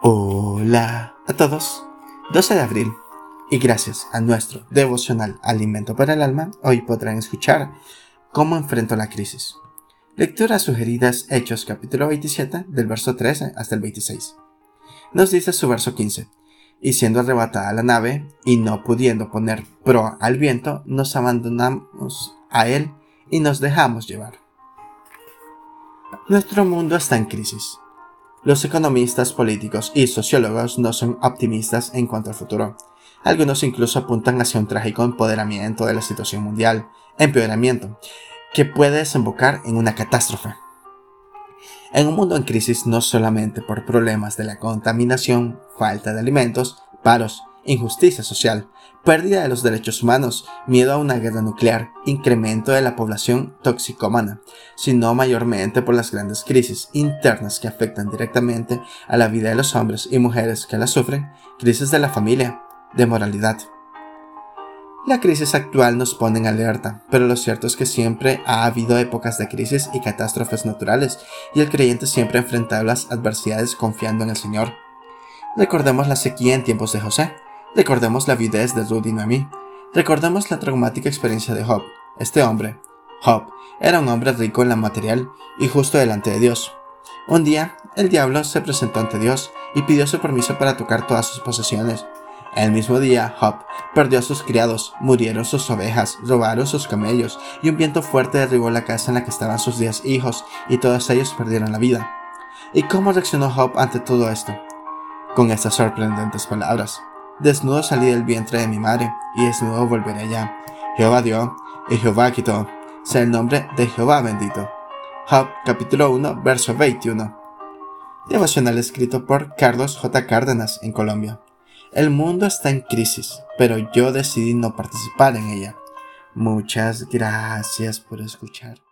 Hola a todos. 12 de abril. Y gracias a nuestro devocional Alimento para el Alma, hoy podrán escuchar cómo enfrento la crisis. Lecturas sugeridas Hechos capítulo 27 del verso 13 hasta el 26. Nos dice su verso 15. Y siendo arrebatada la nave y no pudiendo poner pro al viento, nos abandonamos a él y nos dejamos llevar. Nuestro mundo está en crisis los economistas, políticos y sociólogos no son optimistas en cuanto al futuro. Algunos incluso apuntan hacia un trágico empoderamiento de la situación mundial, empeoramiento, que puede desembocar en una catástrofe. En un mundo en crisis no solamente por problemas de la contaminación, falta de alimentos, paros, injusticia social, pérdida de los derechos humanos, miedo a una guerra nuclear, incremento de la población toxicómana, sino mayormente por las grandes crisis internas que afectan directamente a la vida de los hombres y mujeres que la sufren, crisis de la familia, de moralidad. La crisis actual nos pone en alerta, pero lo cierto es que siempre ha habido épocas de crisis y catástrofes naturales, y el creyente siempre ha enfrentado las adversidades confiando en el Señor. Recordemos la sequía en tiempos de José, Recordemos la viudez de Ruth y Noemí. Recordemos la traumática experiencia de Job. Este hombre, Job, era un hombre rico en la material y justo delante de Dios. Un día, el diablo se presentó ante Dios y pidió su permiso para tocar todas sus posesiones. El mismo día, Job perdió a sus criados, murieron sus ovejas, robaron sus camellos, y un viento fuerte derribó la casa en la que estaban sus diez hijos, y todos ellos perdieron la vida. ¿Y cómo reaccionó Job ante todo esto? Con estas sorprendentes palabras. Desnudo salí del vientre de mi madre, y desnudo volveré allá. Jehová dio, y Jehová quitó. Sea el nombre de Jehová bendito. Job capítulo 1, verso 21. Devocional escrito por Carlos J. Cárdenas en Colombia. El mundo está en crisis, pero yo decidí no participar en ella. Muchas gracias por escuchar.